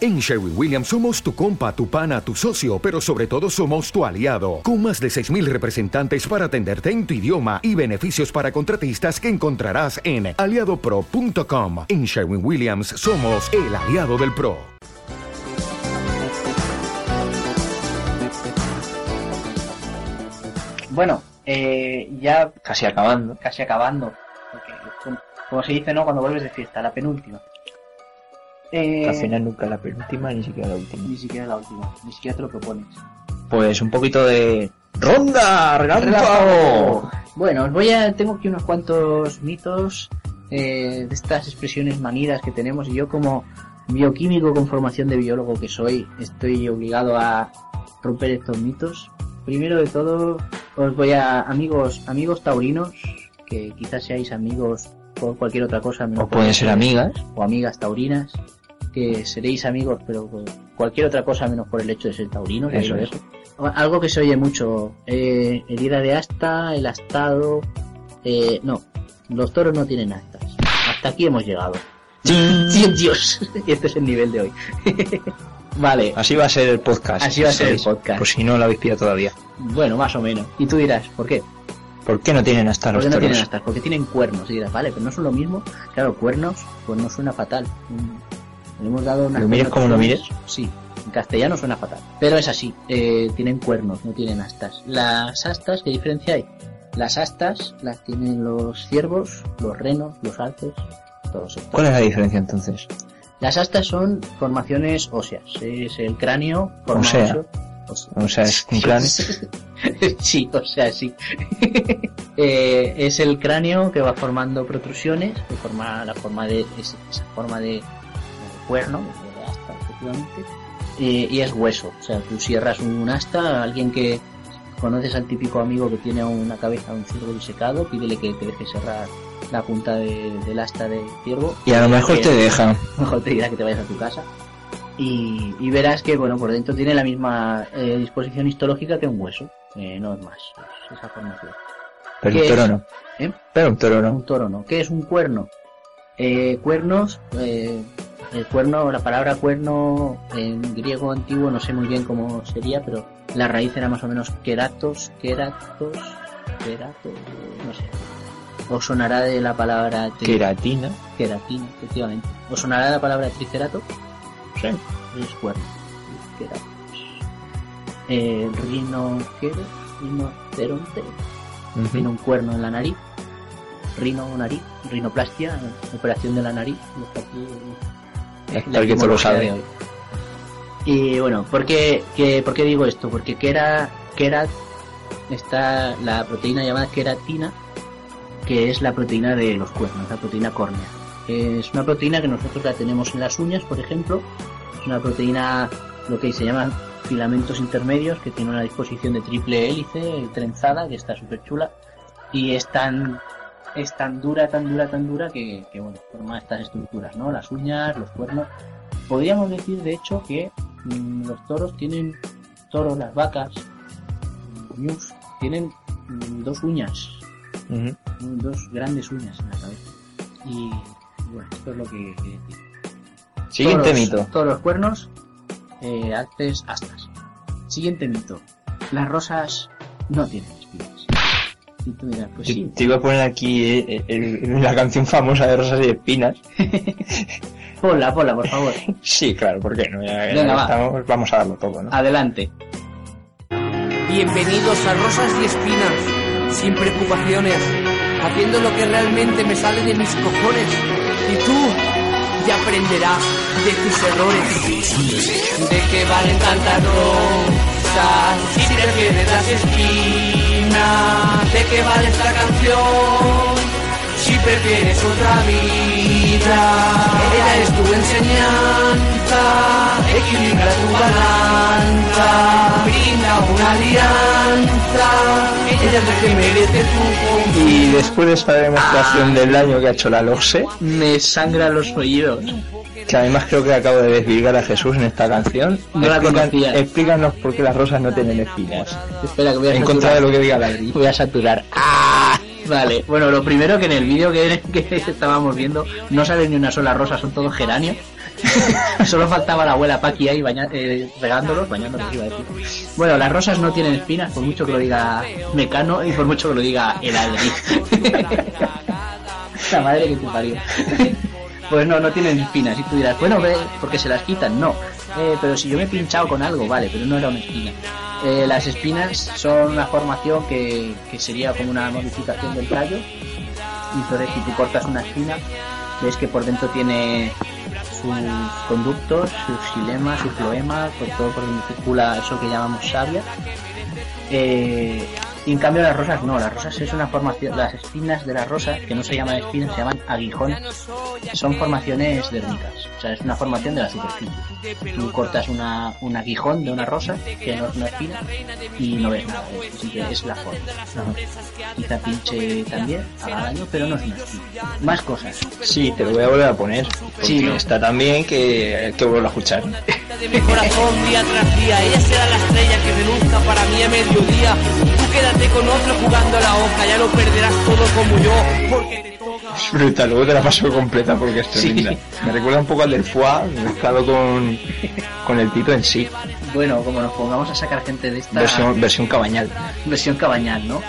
En Sherwin Williams somos tu compa, tu pana, tu socio, pero sobre todo somos tu aliado, con más de 6.000 representantes para atenderte en tu idioma y beneficios para contratistas que encontrarás en aliadopro.com. En Sherwin Williams somos el aliado del PRO. Bueno, eh, ya Casi acabando. casi acabando. porque, como- se dice, ¿no? Cuando vuelves de fiesta, la penúltima. Eh, Al final nunca la penúltima ni siquiera la última. Ni siquiera la última, ni siquiera te lo propones. Pues un poquito de. ¡Ronda! ¡Relámpago! Bueno, os voy a. Tengo aquí unos cuantos mitos eh, de estas expresiones manidas que tenemos y yo como bioquímico con formación de biólogo que soy, estoy obligado a romper estos mitos. Primero de todo, os voy a amigos, amigos taurinos, que quizás seáis amigos por cualquier otra cosa, O pueden ser amigas. o amigas taurinas, que seréis amigos, pero por cualquier otra cosa menos por el hecho de ser taurinos. ya Eso digo es. O- Algo que se oye mucho, eh, herida de asta, el astado, eh, no, los toros no tienen astas. Hasta aquí hemos llegado. ¡Sí, Dios! Y este es el nivel de hoy. vale, Así va a ser el podcast. Así va a ser el podcast. Por si no lo habéis pillado todavía. bueno, más o menos. Y tú dirás, ¿por qué? ¿Por qué no tienen hasta ¿Por los qué no tienen astas? Porque tienen cuernos. Y dirás, vale, pero no son lo mismo. Claro, cuernos, pues no suena fatal. Le hemos dado una Lo mires como lo mires. Sí, en castellano suena fatal. Pero es así, eh, tienen cuernos, no tienen astas. Las astas, ¿qué diferencia hay? Las astas las tienen los ciervos, los renos, los alces, todos estos. ¿Cuál es la diferencia entonces? Las astas son formaciones óseas. Es el cráneo forma O sea. O es un cráneo. sí, o sea, sí. Eh, es el cráneo que va formando protrusiones, que forma la forma de es- esa forma de cuerno, de asta, efectivamente. Eh, y es hueso, o sea, tú cierras un asta, alguien que conoces al típico amigo que tiene una cabeza de un ciervo disecado, pídele que te deje cerrar la punta de- del asta del ciervo. Y a lo mejor Que- te dejan. mejor te dirá que te vayas a tu casa. Y, y verás que, bueno, por dentro tiene la misma eh, disposición histológica que un hueso. Eh, no es más, es esa formación. Pero ¿Qué un toro es? no. ¿Eh? Pero un toro no. Un toro no. ¿Qué es un cuerno? Eh, cuernos, eh, el cuerno, la palabra cuerno en griego antiguo no sé muy bien cómo sería, pero la raíz era más o menos keratos, keratos, keratos, no sé. Os sonará de la palabra Queratina. queratina, efectivamente. ¿Os sonará la palabra tricerato? Sí. Es cuerno. Triceratos. Eh, rinoquero, rinoceronte, tiene un cuerno en la nariz. Rino, nariz, rinoplastia, operación de la nariz. Está aquí, Que lo sabe. Y bueno, ¿por qué, qué- por qué digo esto? Porque kerat, está la proteína llamada queratina, que es la proteína de los cuernos, la proteína córnea. Es una proteína que nosotros la tenemos en las uñas, por ejemplo. Es una proteína, lo que se llaman filamentos intermedios, que tiene una disposición de triple hélice, trenzada, que está súper chula. Y es tan, es tan dura, tan dura, tan dura, que, que, bueno, forma estas estructuras, ¿no? Las uñas, los cuernos. Podríamos decir, de hecho, que mm, los toros tienen, toros, las vacas, mm, tienen mm, dos uñas, dos grandes uñas en la cabeza. Y bueno, esto es lo que quería decir. Siguiente Toros, mito. Toros, cuernos, eh, astas. Siguiente mito. Las rosas no tienen. Y tú dirás, pues Te, sí. te iba a poner aquí eh, el- la canción famosa de Rosas y Espinas. Ponla, ponla, por favor. Sí, claro, ¿por qué no? Ya- ya Venga, va. estamos- vamos a darlo todo, ¿no? Adelante. Bienvenidos a Rosas y Espinas, sin preocupaciones, haciendo lo que realmente me sale de mis cojones. Y tú ya aprenderás de tus errores. De que valen tantas rosas si prefieres las espinas. De que vale esta canción si prefieres otra vida. Ella es tu enseñanza, equilibra tu balanza, brinda una alianza. Ella es la que merece tu confianza. Y después de esta demostración del daño que ha hecho la LOSE, Me sangran los oídos. Que además creo que acabo de desvirgar a Jesús en esta canción, No la conocía. explícanos por qué las rosas no tienen espinas. Espera, que voy a En contra de lo que diga la Adri. Voy a saturar. ¡Ah! Vale, bueno, lo primero que en el vídeo que, que estábamos viendo no sale ni una sola rosa, son todos geranios. Solo faltaba la abuela Paqui ahí baña- eh, regándolos, bañándolos iba a decir. Bueno, las rosas no tienen espinas, por mucho que lo diga Mecano y por mucho que lo diga el Adri. la madre que te parió. Pues no, no tienen espinas. Y tú dirás, bueno, ve, porque se las quitan. No. Eh, pero si yo me he pinchado con algo, vale, pero no era una espina. Eh, las espinas son una formación que, que sería como una modificación del tallo. Y entonces si tú cortas una espina, ves que por dentro tiene sus conductos, sus xilemas, sus floemas, por todo por donde circula eso que llamamos savia. Eh, y en cambio las rosas no, las rosas es una formación, las espinas de la rosa, que no se llaman espinas, se llaman aguijones, son formaciones dérmicas, o sea, es una formación de la superficie. Tú cortas una, un aguijón de una rosa, que no es una espina, y no ves nada, es, la forma. Quizá pinche también, haga daño, pero no es una espina. Más cosas. Sí, te lo voy a volver a poner. Sí, ¿no? está tan bien que, que vuelvo a escuchar. de mi corazón día tras día. Ella será la estrella que reluzca para mí a mediodía. Quédate con otro jugando a la hoja, ya lo perderás todo como yo. Porque te toca. Es brutal, luego te la paso completa porque es Sí. tremenda. Me recuerda un poco al del foie mezclado con, con el tito en sí. Bueno, como nos pongamos a sacar gente de esta Versión, versión cabañal. versión cabañal, ¿no?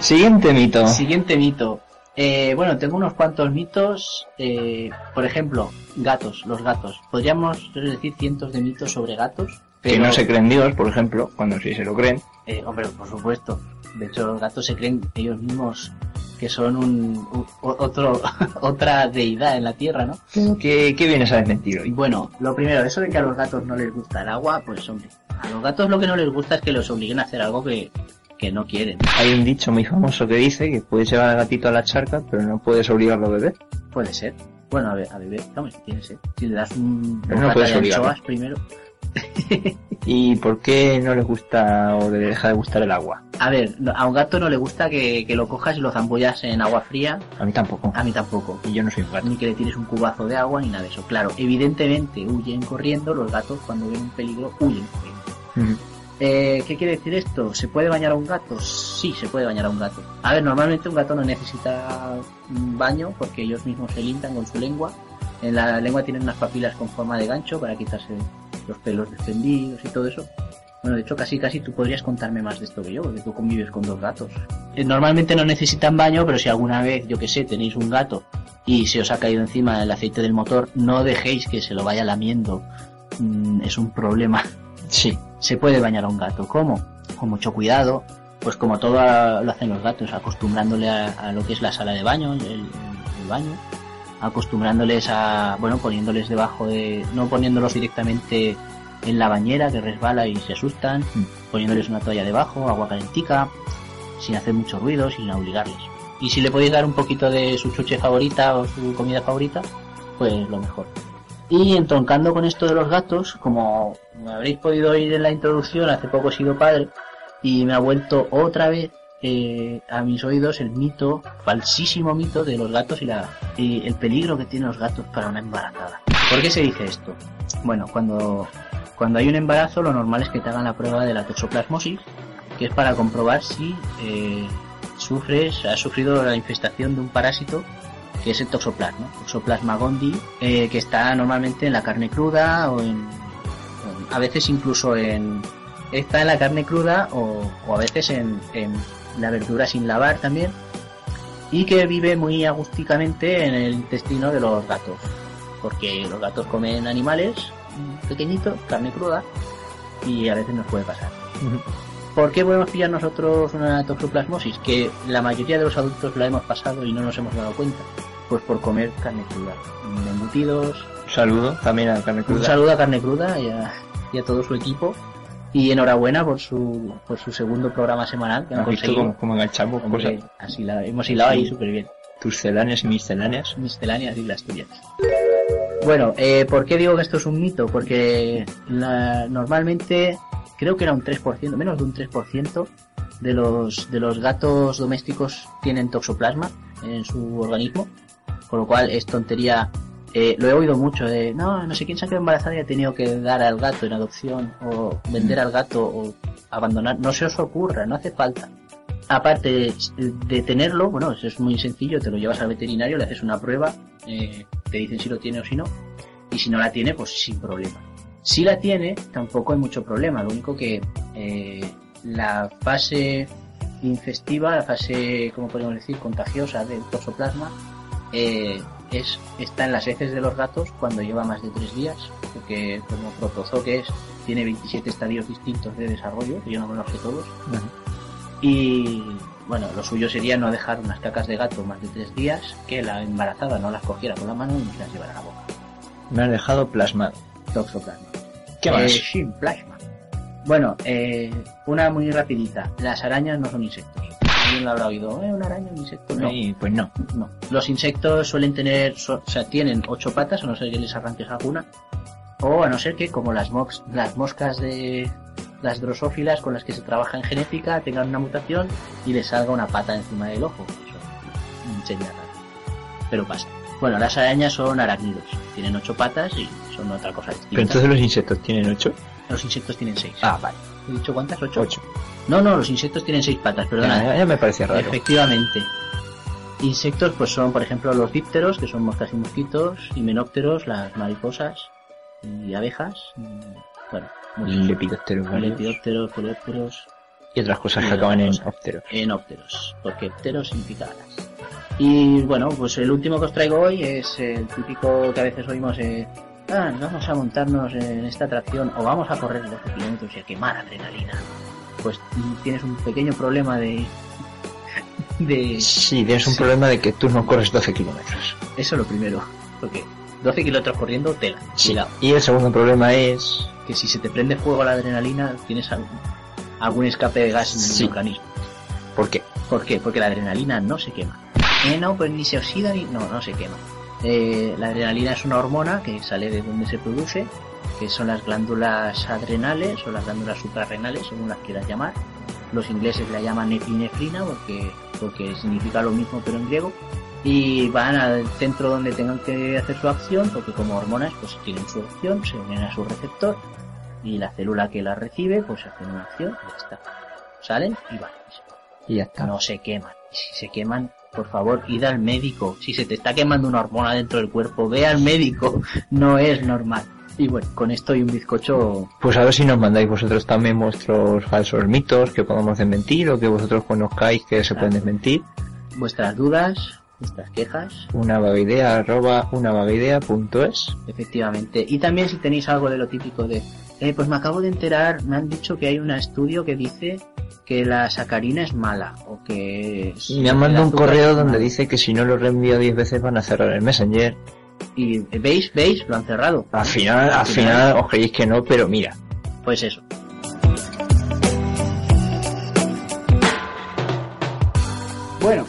Siguiente mito. Siguiente mito. Eh, bueno, tengo unos cuantos mitos. eh, por ejemplo, gatos, los gatos. Podríamos decir cientos de mitos sobre gatos. Que pero- no se creen Dios, por ejemplo, cuando sí se lo creen. Eh, hombre, por supuesto. De hecho, los gatos se creen ellos mismos que son un, otro, otra deidad en la tierra, ¿no? ¿Qué, qué vienes a desmentir hoy? Bueno, lo primero, eso de que a los gatos no les gusta el agua, pues hombre, a los gatos lo que no les gusta es que los obliguen a hacer algo que, que no quieren. Hay un dicho muy famoso que dice que puedes llevar al gatito a la charca, pero no puedes obligarlo a beber. Puede ser. Bueno, a, ver, a beber, hombre, tiene ser. Si le das un Pero no puedes de anchoas primero. ¿Y por qué no les gusta o le deja de gustar el agua? A ver, a un gato no le gusta que, que lo cojas y lo zambullas en agua fría. A mí tampoco. A mí tampoco. Y yo no soy un gato. Ni que le tires un cubazo de agua ni nada de eso. Claro, evidentemente huyen corriendo, los gatos cuando ven un peligro huyen corriendo. Eh, ¿Qué quiere decir esto? ¿Se puede bañar a un gato? Sí, se puede bañar a un gato. A ver, normalmente un gato no necesita un baño porque ellos mismos se limpian con su lengua. En la lengua tienen unas papilas con forma de gancho para quitarse los pelos desprendidos y todo eso. Bueno, de hecho, casi casi tú podrías contarme más de esto que yo, porque tú convives con dos gatos. Eh, Normalmente no necesitan baño, pero si alguna vez, yo que sé, tenéis un gato y se os ha caído encima el aceite del motor, no dejéis que se lo vaya lamiendo. Mm, es un problema. Sí. Se puede bañar a un gato. ¿Cómo? Con mucho cuidado. Pues como todo lo hacen los gatos, acostumbrándole a, a lo que es la sala de baño, el, el- el baño, acostumbrándoles a, bueno, poniéndoles debajo de, no poniéndolos directamente en la bañera que resbala y se asustan, Mm. poniéndoles una toalla debajo, agua calentica, sin hacer mucho ruido, sin obligarles. Y si le podéis dar un poquito de su chuche favorita o su comida favorita, pues lo mejor. Y entroncando con esto de los gatos, como habréis podido oír en la introducción, hace poco he sido padre y me ha vuelto otra vez eh, a mis oídos el mito, falsísimo mito de los gatos y, la, el peligro que tienen los gatos para una embarazada. ¿Por qué se dice esto? Bueno, cuando, cuando hay un embarazo lo normal es que te hagan la prueba de la toxoplasmosis, que es para comprobar si eh, sufres, has sufrido la infestación de un parásito que es el toxoplasma, Toxoplasma gondii, eh, que está normalmente en la carne cruda o en, a veces incluso en está en la carne cruda o, a veces en la verdura sin lavar también y que vive muy agusticamente en el intestino de los gatos porque los gatos comen animales pequeñitos, carne cruda y a veces nos puede pasar. ¿Por qué podemos pillar nosotros una toxoplasmosis? Que la mayoría de los adultos la hemos pasado y no nos hemos dado cuenta. Pues por comer carne cruda. Embutidos. Un saludo también a Carne Un Cruda. saludo a Carne Cruda y a, y a todo su equipo. Y enhorabuena por su, por su segundo programa semanal que han ¿Has visto conseguido. cómo enganchamos Hombre, cosas? así la, hemos hilado ahí súper bien. Tus celáneas y misceláneas. misceláneas y las tuyas. Bueno, eh, ¿por qué digo que esto es un mito? Porque la- normalmente creo que era un 3%, menos de un 3% de los, de los gatos domésticos tienen toxoplasma en su organismo, con lo cual es tontería. Eh, lo he oído mucho de, no, no sé quién se ha quedado embarazada y ha tenido que dar al gato en adopción o vender al gato o abandonar. No se os ocurra, no hace falta aparte de, de tenerlo, bueno, eso es muy sencillo, te lo llevas al veterinario, le haces una prueba, eh, te dicen si lo tiene o si no, Y si no la tiene, pues sin problema. Si la tiene, tampoco hay mucho problema. Lo único que eh, la fase infestiva, la fase, como podemos decir, contagiosa del toxoplasma, eh, es, está en las heces de los gatos cuando lleva más de tres días, porque como protozoo que es, tiene 27 estadios distintos de desarrollo, que yo no sé todos. Y bueno, lo suyo sería no dejar unas cacas de gato más de tres días, que la embarazada no las cogiera con la mano y las llevara a la boca. Me has dejado plasmado. Toxoplasma. ¿Qué más? Eh, sin plasma. Bueno, eh, una muy rapidita. Las arañas no son insectos. Alguien lo habrá oído. ¿Eh, una araña, un insecto? No. Y, pues no. No. Los insectos suelen tener, so- o sea, tienen ocho patas, a no ser que les arranques alguna. O a no ser que, como las, mox- las moscas de las drosófilas con las que se trabaja en genética, tengan una mutación y les salga una pata encima del ojo. Eso sería raro. Pero pasa. Bueno, las arañas son arácnidos. Tienen ocho patas y son otra cosa distinta. Pero entonces los insectos tienen ocho. Los insectos tienen seis. Ah, vale. ¿He dicho cuántas? ¿Ocho? Ocho. No, no, los insectos tienen seis patas, perdona. Ya, ya me parecía raro. Efectivamente. Insectos, pues son, por ejemplo, los dípteros, que son moscas y mosquitos, y menópteros, las mariposas y abejas. y, Bueno, muchos. Lepidópteros. Lepidópteros, coleópteros, Y otras cosas Y que acaban en ópteros. enópteros, porque pteros significa alas. Y bueno, pues el último que os traigo hoy es el típico que a veces oímos, eh, ah, vamos a montarnos en esta atracción o vamos a correr 12 kilómetros y a quemar adrenalina. Pues tienes un pequeño problema de... de... Sí, tienes un Sí. problema de que tú no corres 12 kilómetros. Eso lo primero, porque 12 kilómetros corriendo, tela. Sí. Cuidado. Y el segundo problema es... Que si se te prende fuego la adrenalina, tienes algún, algún escape de gas en Sí. el organismo. ¿Por qué? ¿Por qué? Porque la adrenalina no se quema. Eh, no, pues ni se oxida ni... No, no se quema. Eh, la adrenalina es una hormona que sale de donde se produce, que son las glándulas adrenales o las glándulas suprarrenales, según las quieras llamar. Los ingleses la llaman epinefrina porque, porque significa lo mismo pero en griego. Y van al centro donde tengan que hacer su acción, porque como hormonas pues tienen su acción, se unen a su receptor y la célula que la recibe pues hace una acción y ya está. Salen y van. Y ya está. no se queman. Y si se queman, por favor, id al médico. Si se te está quemando una hormona dentro del cuerpo, ve al médico. No es normal. Y bueno, con esto y un bizcocho, Pues a ver si nos mandáis vosotros también vuestros falsos mitos que podamos desmentir o que vosotros conozcáis que se pueden desmentir. vuestras dudas, vuestras quejas, Una arroba una vaguidea.es. efectivamente. Y también si tenéis algo de lo típico de, eh, pues me acabo de enterar, me han dicho que hay un estudio que dice que la sacarina es mala o que es- Me han mandado un correo donde dice que si no lo reenvío 10 veces van a cerrar el Messenger. y veis, veis, lo han cerrado. Al final, al final os creéis que no, pero mira. Pues eso. Bueno,